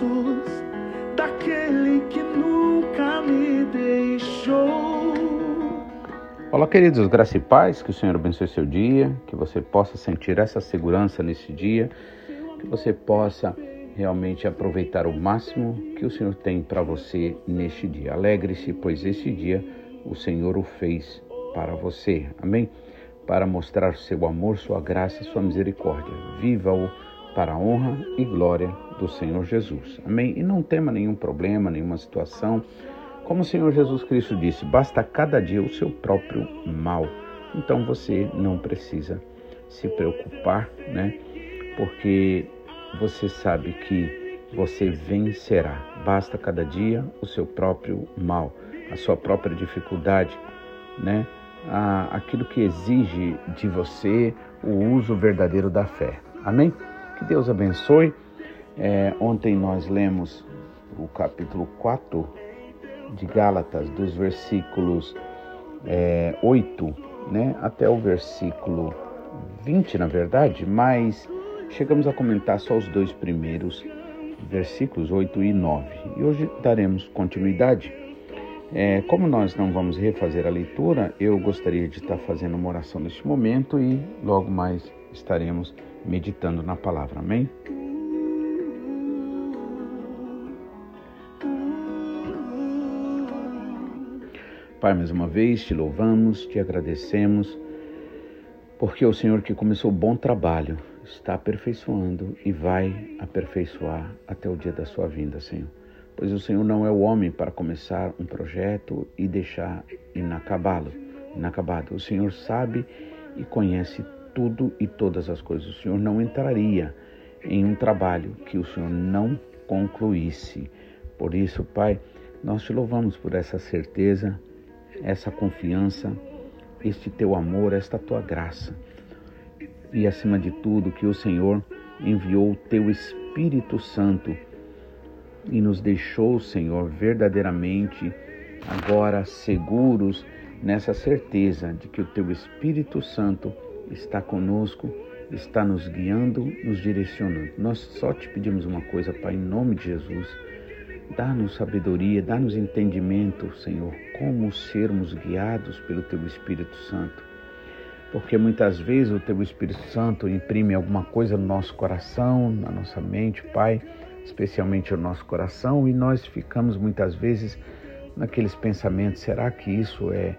braços daquele que nunca me deixou. Olá, queridos, graça e paz, que o Senhor abençoe seu dia, que você possa sentir essa segurança nesse dia, que você possa realmente aproveitar o máximo que o Senhor tem para você neste dia. Alegre-se, pois esse dia o Senhor o fez para você. Amém? Para mostrar seu amor, sua graça, sua misericórdia. Viva-o para a honra e glória do Senhor Jesus. Amém? E não tema nenhum problema, nenhuma situação. Como o Senhor Jesus Cristo disse, basta cada dia o seu próprio mal. Então você não precisa se preocupar, né? Porque você sabe que você vencerá. Basta cada dia o seu próprio mal, a sua própria dificuldade, né? aquilo que exige de você o uso verdadeiro da fé. Amém? Que Deus abençoe. É, ontem nós lemos o capítulo 4 de Gálatas, dos versículos é, 8 né, até o versículo 20, na verdade, mas chegamos a comentar só os dois primeiros versículos, 8 e 9. E hoje daremos continuidade. É, como nós não vamos refazer a leitura, eu gostaria de estar fazendo uma oração neste momento e logo mais estaremos meditando na palavra. Amém? Pai, mais uma vez te louvamos, te agradecemos, porque o Senhor que começou o bom trabalho está aperfeiçoando e vai aperfeiçoar até o dia da sua vinda, Senhor. Pois o Senhor não é o homem para começar um projeto e deixar inacabá-lo, inacabado. O Senhor sabe e conhece tudo e todas as coisas. O Senhor não entraria em um trabalho que o Senhor não concluísse. Por isso, Pai, nós te louvamos por essa certeza, essa confiança, este teu amor, esta tua graça e, acima de tudo, que o Senhor enviou o teu Espírito Santo e nos deixou, Senhor, verdadeiramente agora seguros nessa certeza de que o teu Espírito Santo está conosco, está nos guiando, nos direcionando. Nós só te pedimos uma coisa, Pai, em nome de Jesus. Dá-nos sabedoria, dá-nos entendimento, Senhor, como sermos guiados pelo Teu Espírito Santo porque muitas vezes o Teu Espírito Santo imprime alguma coisa no nosso coração, na nossa mente, Pai, especialmente no nosso coração, e nós ficamos muitas vezes naqueles pensamentos: será que isso é,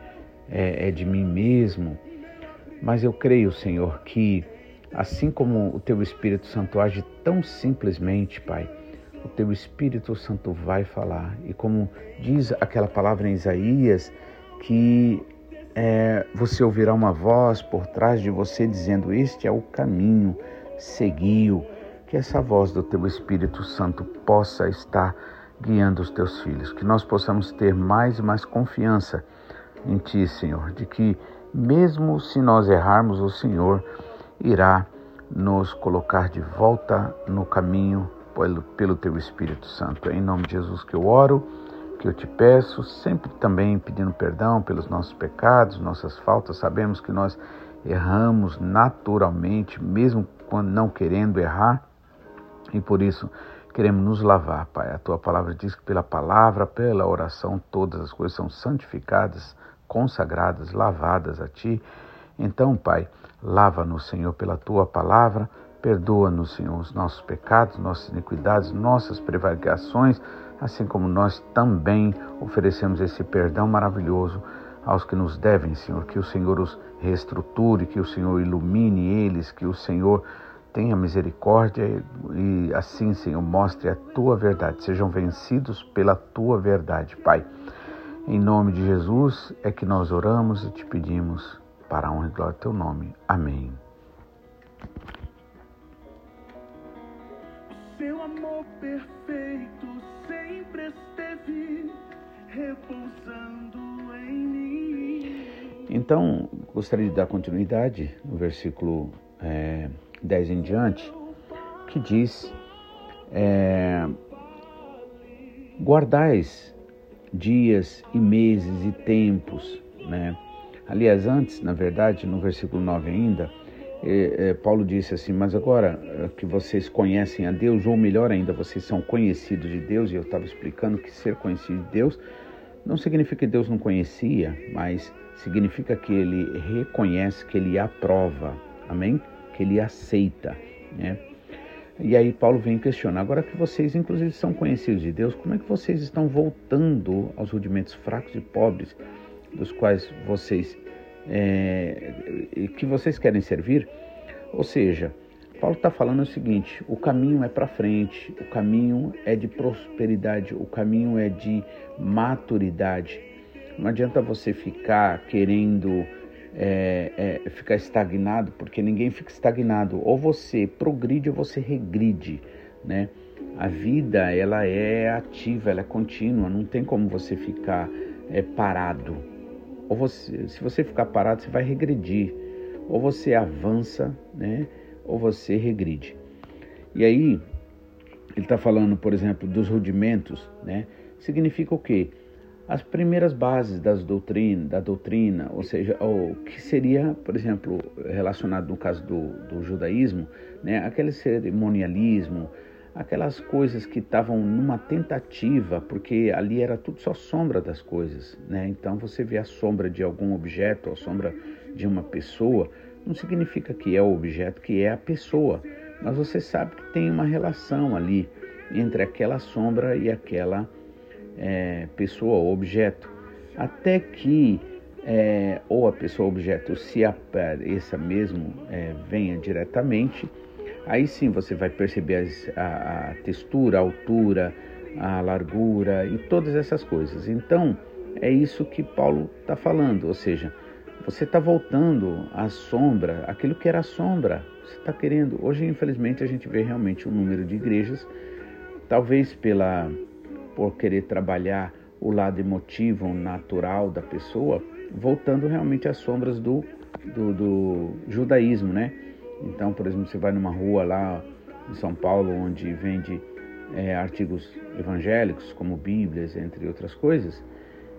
é, é de mim mesmo? Mas eu creio, Senhor, que assim como o Teu Espírito Santo age tão simplesmente, Pai, o Teu Espírito Santo vai falar. E como diz aquela palavra em Isaías, que é, você ouvirá uma voz por trás de você dizendo: Este é o caminho, seguiu. Que essa voz do teu Espírito Santo possa estar guiando os teus filhos, que nós possamos ter mais e mais confiança em Ti, Senhor, de que mesmo se nós errarmos, o Senhor irá nos colocar de volta no caminho pelo, pelo Teu Espírito Santo. É em nome de Jesus que eu oro que eu te peço, sempre também pedindo perdão pelos nossos pecados, nossas faltas. Sabemos que nós erramos naturalmente, mesmo quando não querendo errar, e por isso queremos nos lavar, Pai. A tua palavra diz que pela palavra, pela oração, todas as coisas são santificadas, consagradas, lavadas a ti. Então, Pai, lava-nos, Senhor, pela tua palavra. Perdoa-nos, Senhor, os nossos pecados, nossas iniquidades, nossas prevaricações assim como nós também oferecemos esse perdão maravilhoso aos que nos devem, Senhor. Que o Senhor os reestruture, que o Senhor ilumine eles, que o Senhor tenha misericórdia e assim, Senhor, mostre a tua verdade. Sejam vencidos pela tua verdade, Pai. Em nome de Jesus é que nós oramos e te pedimos para a honra e glória do teu nome. Amém. Seu amor perfeito repousando em mim. Então, gostaria de dar continuidade no versículo é, 10 em diante, que diz: é, Guardais dias e meses e tempos, né? Aliás, antes, na verdade, no versículo 9 ainda, é, Paulo disse assim: Mas agora que vocês conhecem a Deus, ou melhor ainda, vocês são conhecidos de Deus, e eu estava explicando que ser conhecido de Deus não significa que Deus não conhecia, mas significa que ele reconhece, que ele aprova, amém? Que ele aceita, né? E aí Paulo vem questionar, agora que vocês inclusive são conhecidos de Deus, como é que vocês estão voltando aos rudimentos fracos e pobres dos quais vocês é, que vocês querem servir? Ou seja, Paulo está falando o seguinte: o caminho é para frente, o caminho é de prosperidade, o caminho é de maturidade. Não adianta você ficar querendo é, é, ficar estagnado, porque ninguém fica estagnado. Ou você progride ou você regride, né? A vida ela é ativa, ela é contínua. Não tem como você ficar é, parado. Ou você, se você ficar parado, você vai regredir. Ou você avança, né? Ou você regride. E aí ele está falando, por exemplo, dos rudimentos, né? Significa o quê? As primeiras bases das doutrina, da doutrina, ou seja, o que seria, por exemplo, relacionado no caso do, do judaísmo, né, aquele cerimonialismo, aquelas coisas que estavam numa tentativa, porque ali era tudo só sombra das coisas, né? Então você vê a sombra de algum objeto, a sombra de uma pessoa, não significa que é o objeto, que é a pessoa, mas você sabe que tem uma relação ali entre aquela sombra e aquela é, pessoa ou objeto, até que é, ou a pessoa ou objeto se apareça mesmo, é, venha diretamente, aí sim você vai perceber a, a textura, a altura, a largura e todas essas coisas. Então, é isso que Paulo está falando, ou seja, você está voltando à sombra, aquilo que era sombra, você está querendo. Hoje, infelizmente, a gente vê realmente um número de igrejas, talvez pela por querer trabalhar o lado emotivo, natural da pessoa, voltando realmente às sombras do, do, do judaísmo, né? Então, por exemplo, você vai numa rua lá em São Paulo, onde vende é, artigos evangélicos, como Bíblias, entre outras coisas,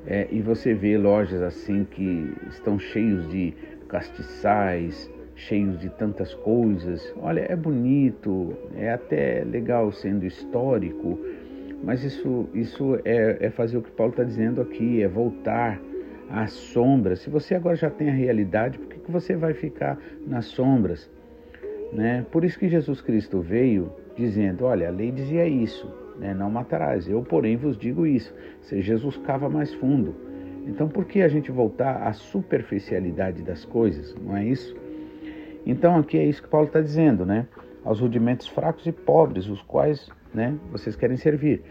é, e você vê lojas assim que estão cheios de castiçais, cheios de tantas coisas. Olha, é bonito, é até legal sendo histórico, mas isso, isso é, é fazer o que Paulo está dizendo aqui, é voltar às sombras. Se você agora já tem a realidade, por que, que você vai ficar nas sombras? Né? Por isso que Jesus Cristo veio dizendo: olha, a lei dizia isso, né? não matarás. Eu, porém, vos digo isso. Se Jesus cava mais fundo. Então, por que a gente voltar à superficialidade das coisas? Não é isso? Então, aqui é isso que Paulo está dizendo, né? Aos rudimentos fracos e pobres, os quais né? Vocês querem servir.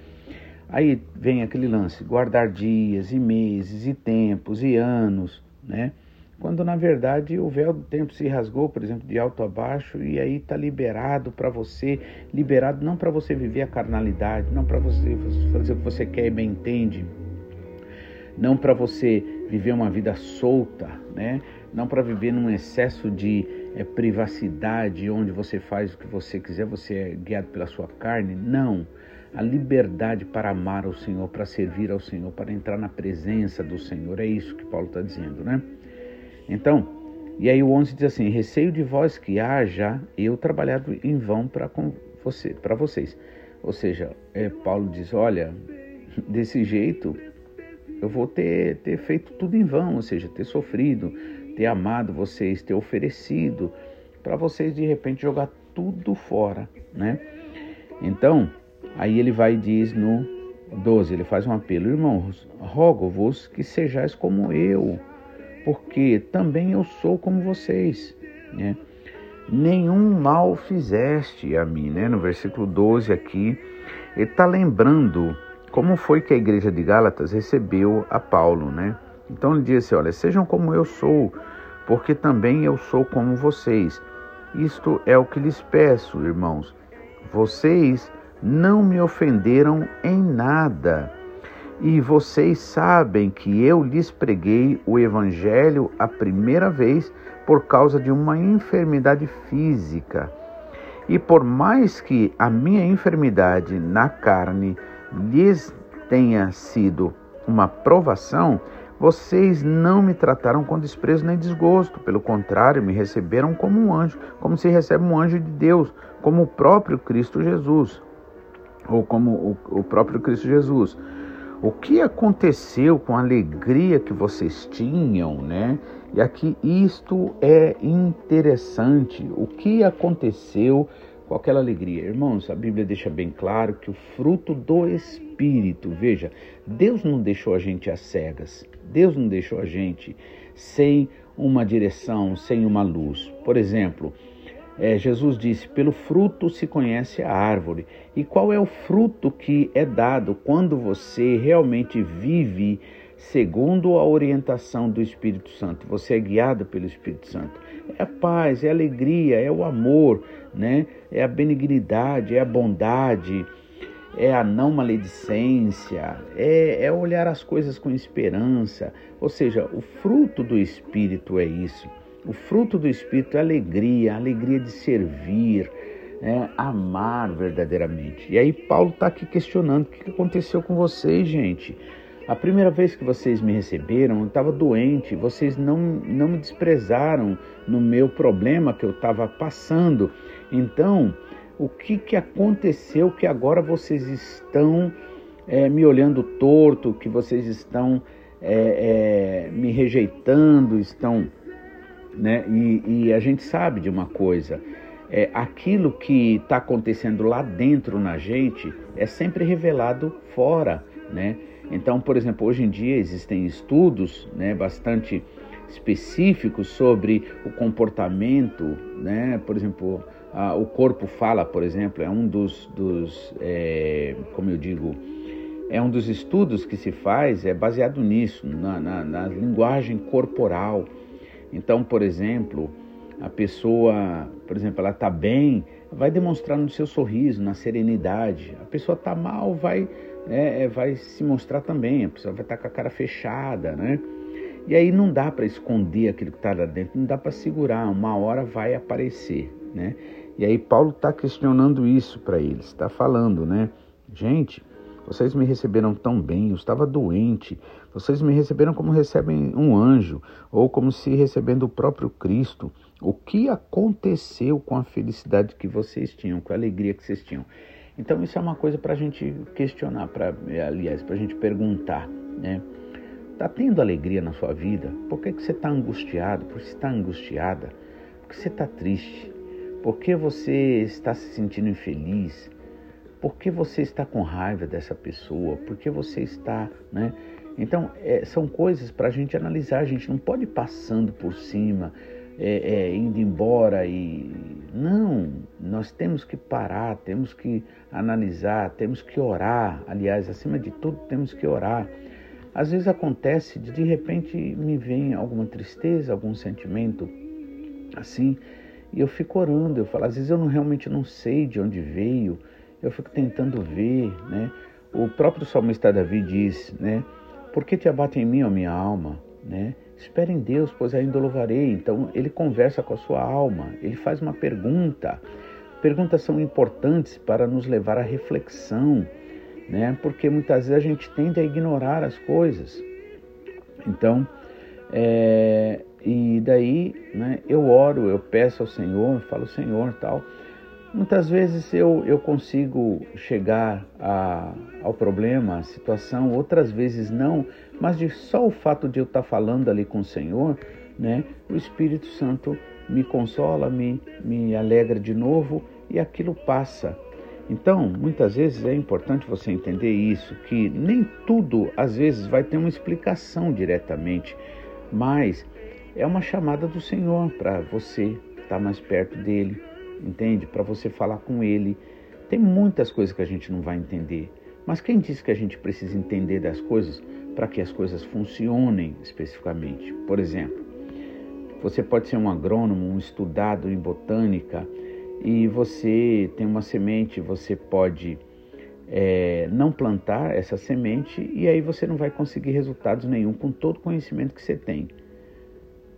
Aí vem aquele lance, guardar dias e meses e tempos e anos, né? Quando na verdade o véu do tempo se rasgou, por exemplo, de alto a baixo, e aí está liberado para você, liberado não para você viver a carnalidade, não para você fazer o que você quer e bem entende, não para você viver uma vida solta, né? Não para viver num excesso de é, privacidade, onde você faz o que você quiser, você é guiado pela sua carne. Não. A liberdade para amar o Senhor, para servir ao Senhor, para entrar na presença do Senhor. É isso que Paulo está dizendo, né? Então, e aí o 11 diz assim: Receio de vós que haja eu trabalhado em vão para você, para vocês. Ou seja, é, Paulo diz: Olha, desse jeito eu vou ter, ter feito tudo em vão, ou seja, ter sofrido, ter amado vocês, ter oferecido para vocês de repente jogar tudo fora, né? Então, aí ele vai e diz no 12, ele faz um apelo: Irmãos, rogo-vos que sejais como eu, porque também eu sou como vocês, né? Nenhum mal fizeste a mim, né? No versículo 12 aqui, ele está lembrando como foi que a igreja de Gálatas recebeu a Paulo, né? Então ele disse: Olha, sejam como eu sou, porque também eu sou como vocês. Isto é o que lhes peço, irmãos. Vocês não me ofenderam em nada. E vocês sabem que eu lhes preguei o Evangelho a primeira vez por causa de uma enfermidade física. E por mais que a minha enfermidade na carne lhes tenha sido uma provação, Vocês não me trataram com desprezo nem desgosto, pelo contrário, me receberam como um anjo, como se recebe um anjo de Deus, como o próprio Cristo Jesus, ou como o, o próprio Cristo Jesus. O que aconteceu com a alegria que vocês tinham, né? E aqui isto é interessante. O que aconteceu com aquela alegria? Irmãos, a Bíblia deixa bem claro que o fruto do Espírito, veja, Deus não deixou a gente às cegas, Deus não deixou a gente sem uma direção, sem uma luz. Por exemplo, é, Jesus disse: pelo fruto se conhece a árvore. E qual é o fruto que é dado quando você realmente vive? segundo a orientação do Espírito Santo. Você é guiado pelo Espírito Santo. É a paz, é a alegria, é o amor, né? É a benignidade, é a bondade, é a não maledicência, é, é olhar as coisas com esperança. Ou seja, o fruto do Espírito é isso. O fruto do Espírito é alegria, alegria de servir, é, amar verdadeiramente. E aí Paulo está aqui questionando o que aconteceu com vocês, gente. A primeira vez que vocês me receberam, eu estava doente, vocês não, não me desprezaram no meu problema que eu estava passando. Então, o que, que aconteceu que agora vocês estão é, me olhando torto, que vocês estão é, é, me rejeitando, estão. Né? E, e, a gente sabe de uma coisa: é, aquilo que está acontecendo lá dentro na gente é sempre revelado fora. Né? Então, por exemplo, hoje em dia existem estudos né, bastante específicos sobre o comportamento, né? Por exemplo, a, o corpo fala, por exemplo, é um dos, dos é, como eu digo, é um dos estudos que se faz, é baseado nisso, na, na, na linguagem corporal. Então, por exemplo, a pessoa, por exemplo, ela está bem, vai demonstrar no seu sorriso, na serenidade. A pessoa está mal, vai é, vai se mostrar também, a pessoa vai estar com a cara fechada, né? E aí não dá para esconder aquilo que está lá dentro, não dá para segurar, uma hora vai aparecer, né? E aí Paulo está questionando isso para eles, está falando, né? Gente, vocês me receberam tão bem, eu estava doente, vocês me receberam como recebem um anjo, ou como se recebendo o próprio Cristo. O que aconteceu com a felicidade que vocês tinham, com a alegria que vocês tinham? Então isso é uma coisa para a gente questionar, para aliás, para a gente perguntar, né? Está tendo alegria na sua vida? Por que, que você está angustiado? Por que você está angustiada? Por que você está triste? Por que você está se sentindo infeliz? Por que você está com raiva dessa pessoa? Por que você está, né? Então, é, são coisas para a gente analisar. A gente não pode ir passando por cima, é, é, indo embora e. Não, nós temos que parar, temos que analisar, temos que orar. Aliás, acima de tudo, temos que orar. Às vezes acontece de de repente me vem alguma tristeza, algum sentimento assim, e eu fico orando. Eu falo, às vezes eu não, realmente não sei de onde veio, eu fico tentando ver, né? O próprio salmista Davi diz, né? Por que te abate em mim, ó minha alma, né? Espere em Deus, pois ainda louvarei. Então ele conversa com a sua alma, ele faz uma pergunta. Perguntas são importantes para nos levar à reflexão, né? Porque muitas vezes a gente tende a ignorar as coisas. Então, é, e daí, né, eu oro, eu peço ao Senhor, falo Senhor, tal. Muitas vezes eu, eu consigo chegar a, ao problema, à situação, outras vezes não, mas de só o fato de eu estar falando ali com o Senhor, né, o Espírito Santo me consola, me, me alegra de novo e aquilo passa. Então, muitas vezes é importante você entender isso, que nem tudo às vezes vai ter uma explicação diretamente, mas é uma chamada do Senhor para você estar mais perto dele, entende? Para você falar com ele. Tem muitas coisas que a gente não vai entender, mas quem disse que a gente precisa entender das coisas para que as coisas funcionem especificamente? Por exemplo, você pode ser um agrônomo, um estudado em botânica e você tem uma semente, você pode é, não plantar essa semente e aí você não vai conseguir resultados nenhum com todo o conhecimento que você tem.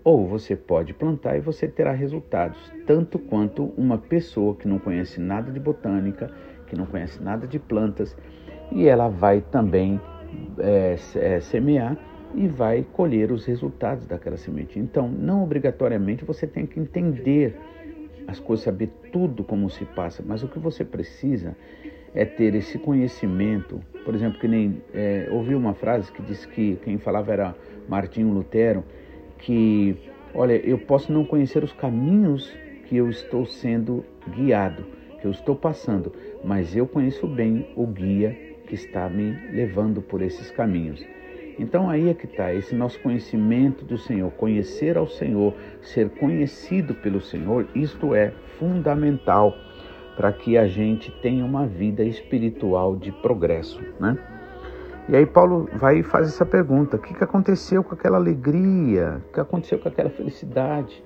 Ou você pode plantar e você terá resultados, tanto quanto uma pessoa que não conhece nada de botânica, que não conhece nada de plantas, e ela vai também é, é, semear e vai colher os resultados daquela semente. Então, não obrigatoriamente você tem que entender as coisas, saber tudo como se passa, mas o que você precisa é ter esse conhecimento. Por exemplo, que nem é, ouvi uma frase que disse que quem falava era Martinho Lutero, que olha, eu posso não conhecer os caminhos que eu estou sendo guiado, que eu estou passando, mas eu conheço bem o guia que está me levando por esses caminhos. Então aí é que está esse nosso conhecimento do Senhor, conhecer ao Senhor, ser conhecido pelo Senhor, isto é fundamental para que a gente tenha uma vida espiritual de progresso, né? E aí Paulo vai e faz essa pergunta: o que, que aconteceu com aquela alegria? O que aconteceu com aquela felicidade?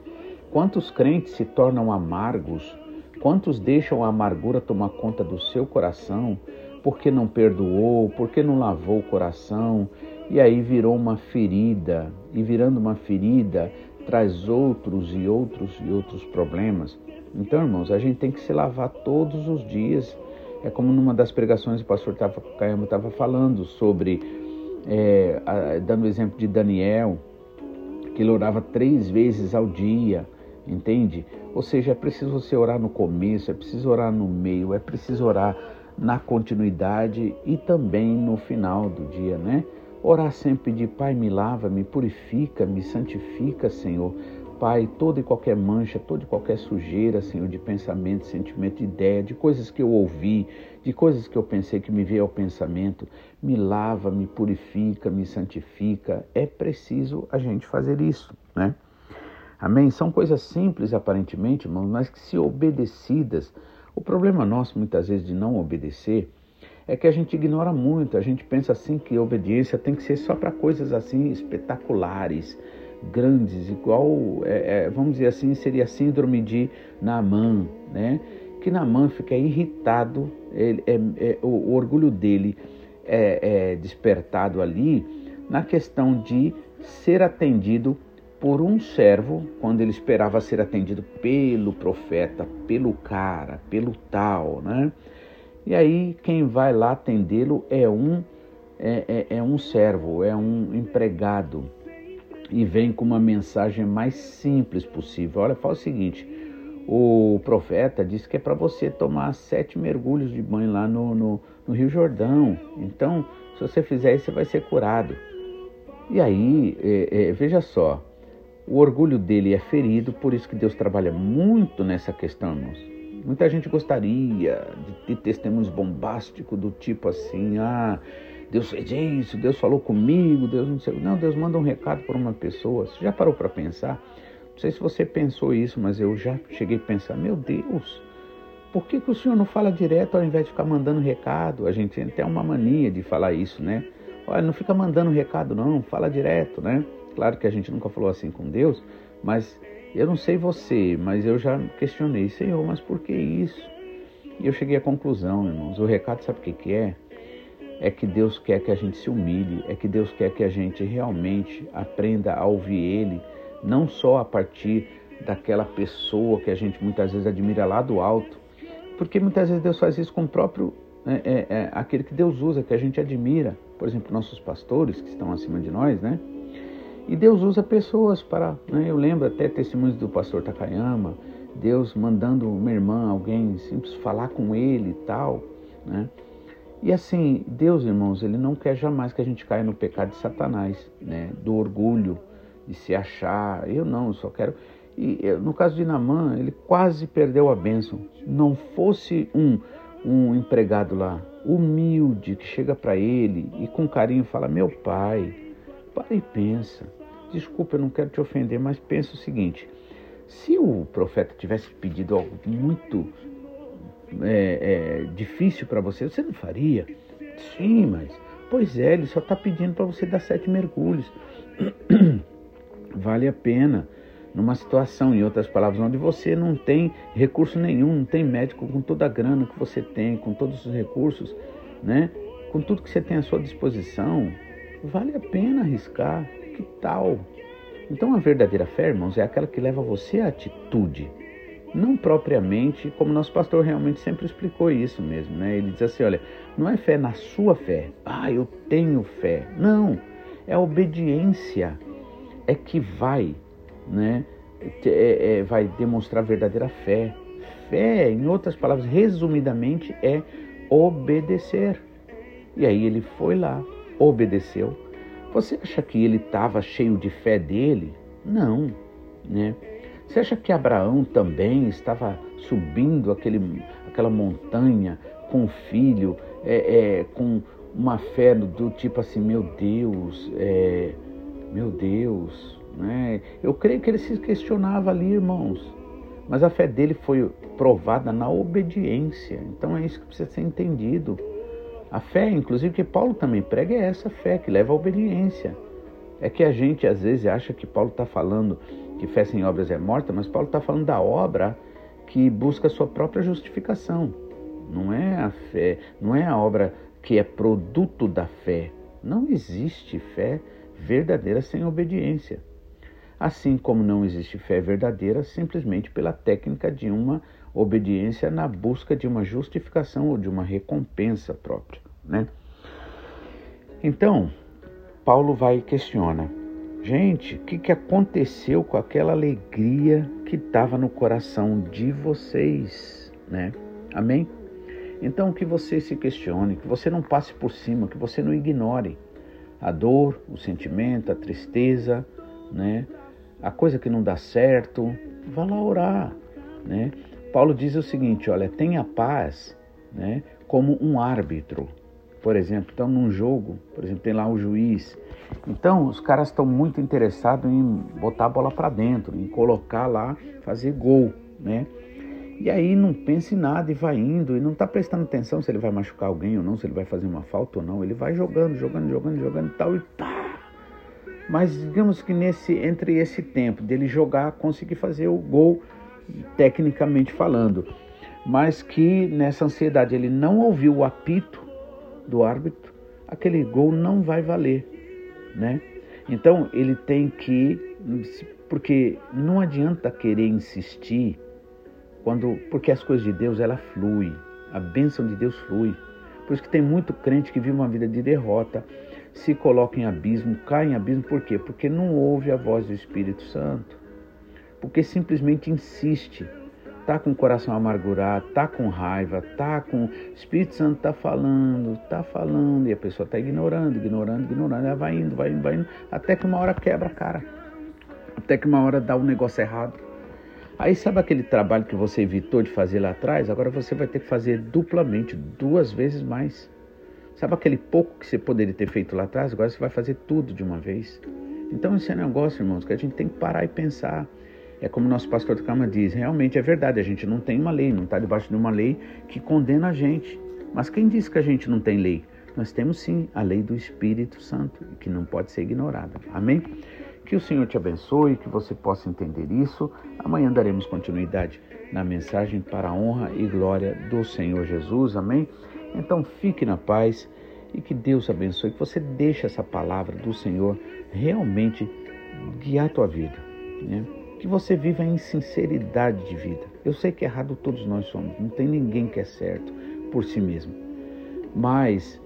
Quantos crentes se tornam amargos? Quantos deixam a amargura tomar conta do seu coração? Porque não perdoou, porque não lavou o coração, e aí virou uma ferida, e virando uma ferida, traz outros e outros e outros problemas. Então, irmãos, a gente tem que se lavar todos os dias. É como numa das pregações o pastor Caema estava falando sobre, é, a, dando o exemplo de Daniel, que ele orava três vezes ao dia, entende? Ou seja, é preciso você orar no começo, é preciso orar no meio, é preciso orar na continuidade e também no final do dia, né? Orar sempre de Pai, me lava, me purifica, me santifica, Senhor. Pai, toda e qualquer mancha, toda e qualquer sujeira, Senhor, de pensamento, sentimento, ideia, de coisas que eu ouvi, de coisas que eu pensei que me veio ao pensamento, me lava, me purifica, me santifica. É preciso a gente fazer isso, né? Amém? São coisas simples aparentemente, irmãos, mas que se obedecidas. O problema nosso muitas vezes de não obedecer é que a gente ignora muito, a gente pensa assim que obediência tem que ser só para coisas assim espetaculares, grandes, igual, é, é, vamos dizer assim, seria a síndrome de Naaman, né? Que Naaman fica irritado, ele, é, é o, o, orgulho dele é, é despertado ali na questão de ser atendido por um servo, quando ele esperava ser atendido pelo profeta, pelo cara, pelo tal, né? E aí quem vai lá atendê-lo é um é, é, é, um servo, é um empregado e vem com uma mensagem mais simples possível. Olha, fala o seguinte: o profeta disse que é para você tomar sete mergulhos de banho lá no, no, no, Rio Jordão. Então, se você fizer isso, você vai ser curado. E aí, é, é, veja só, o orgulho dele é ferido, por isso que Deus trabalha muito nessa questão, irmãos. Muita gente gostaria de ter testemunhos bombásticos do tipo assim, ah, Deus fez isso, Deus falou comigo, Deus não sei. Não, Deus manda um recado para uma pessoa. Você já parou para pensar? Não sei se você pensou isso, mas eu já cheguei a pensar, meu Deus, por que, que o senhor não fala direto ao invés de ficar mandando recado? A gente tem até uma mania de falar isso, né? Olha, não fica mandando recado não, fala direto, né? Claro que a gente nunca falou assim com Deus, mas eu não sei você, mas eu já questionei, Senhor, mas por que isso? E eu cheguei à conclusão, irmãos, o recado sabe o que, que é? É que Deus quer que a gente se humilhe, é que Deus quer que a gente realmente aprenda a ouvir Ele, não só a partir daquela pessoa que a gente muitas vezes admira lá do alto, porque muitas vezes Deus faz isso com o próprio, é, é, é, aquele que Deus usa, que a gente admira, por exemplo, nossos pastores que estão acima de nós, né? E Deus usa pessoas para. Né? Eu lembro até testemunhos do pastor Takayama, Deus mandando uma irmã, alguém simples, falar com ele e tal. Né? E assim, Deus, irmãos, ele não quer jamais que a gente caia no pecado de Satanás, né? do orgulho, de se achar. Eu não, eu só quero. E no caso de Namã, ele quase perdeu a bênção. Não fosse um, um empregado lá, humilde, que chega para ele e com carinho fala: Meu pai, para e pensa. Desculpa, eu não quero te ofender, mas pensa o seguinte: se o profeta tivesse pedido algo muito é, é, difícil para você, você não faria? Sim, mas. Pois é, ele só está pedindo para você dar sete mergulhos. vale a pena. Numa situação, em outras palavras, onde você não tem recurso nenhum, não tem médico com toda a grana que você tem, com todos os recursos, né? com tudo que você tem à sua disposição, vale a pena arriscar que tal? Então a verdadeira fé, irmãos, é aquela que leva você à atitude. Não propriamente, como nosso pastor realmente sempre explicou isso mesmo, né? Ele diz assim, olha, não é fé na sua fé. Ah, eu tenho fé. Não. É a obediência é que vai, né? É, é, vai demonstrar verdadeira fé. Fé, em outras palavras, resumidamente, é obedecer. E aí ele foi lá, obedeceu. Você acha que ele estava cheio de fé dele? Não, né? Você acha que Abraão também estava subindo aquele, aquela montanha com o filho, é, é, com uma fé do tipo assim, meu Deus, é, meu Deus, né? Eu creio que ele se questionava ali, irmãos. Mas a fé dele foi provada na obediência. Então é isso que precisa ser entendido. A fé, inclusive, que Paulo também prega, é essa fé que leva à obediência. É que a gente às vezes acha que Paulo está falando que fé sem obras é morta, mas Paulo está falando da obra que busca sua própria justificação. Não é a fé, não é a obra que é produto da fé. Não existe fé verdadeira sem obediência. Assim como não existe fé verdadeira simplesmente pela técnica de uma obediência na busca de uma justificação ou de uma recompensa própria, né? Então, Paulo vai e questiona: gente, o que, que aconteceu com aquela alegria que estava no coração de vocês, né? Amém? Então, que você se questione, que você não passe por cima, que você não ignore a dor, o sentimento, a tristeza, né? A coisa que não dá certo, vá lá orar, né? Paulo diz o seguinte, olha, tenha paz, né? Como um árbitro, por exemplo. Então, num jogo, por exemplo, tem lá o juiz. Então, os caras estão muito interessados em botar a bola para dentro, em colocar lá, fazer gol, né? E aí não pensa em nada e vai indo e não está prestando atenção se ele vai machucar alguém ou não, se ele vai fazer uma falta ou não. Ele vai jogando, jogando, jogando, jogando e tal e pá. Mas digamos que nesse entre esse tempo dele jogar, conseguir fazer o gol tecnicamente falando, mas que nessa ansiedade ele não ouviu o apito do árbitro, aquele gol não vai valer, né? Então ele tem que porque não adianta querer insistir quando, porque as coisas de Deus ela flui, a bênção de Deus flui. Por isso que tem muito crente que vive uma vida de derrota, se coloca em abismo, cai em abismo, por quê? Porque não ouve a voz do Espírito Santo. Porque simplesmente insiste. Tá com o coração amargurado, tá com raiva, tá com o Espírito Santo tá falando, tá falando e a pessoa tá ignorando, ignorando, ignorando, ela vai indo, vai indo, vai indo, até que uma hora quebra a cara. Até que uma hora dá um negócio errado Aí sabe aquele trabalho que você evitou de fazer lá atrás? Agora você vai ter que fazer duplamente, duas vezes mais. Sabe aquele pouco que você poderia ter feito lá atrás? Agora você vai fazer tudo de uma vez. Então esse é um negócio, irmãos, que a gente tem que parar e pensar. É como o nosso pastor do Calma diz, realmente é verdade, a gente não tem uma lei, não está debaixo de uma lei que condena a gente. Mas quem disse que a gente não tem lei? Nós temos sim a lei do Espírito Santo, que não pode ser ignorada. Amém? Que o Senhor te abençoe, que você possa entender isso. Amanhã daremos continuidade na mensagem para a honra e glória do Senhor Jesus. Amém? Então fique na paz e que Deus abençoe, que você deixe essa palavra do Senhor realmente guiar a tua vida. Né? Que você viva em sinceridade de vida. Eu sei que errado todos nós somos, não tem ninguém que é certo por si mesmo. Mas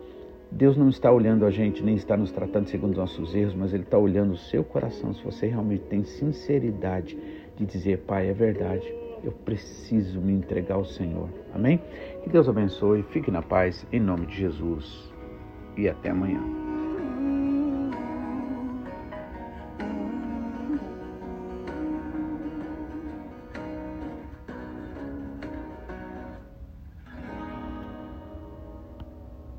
Deus não está olhando a gente, nem está nos tratando segundo os nossos erros, mas Ele está olhando o seu coração. Se você realmente tem sinceridade de dizer, Pai, é verdade, eu preciso me entregar ao Senhor. Amém? Que Deus abençoe, fique na paz, em nome de Jesus. E até amanhã.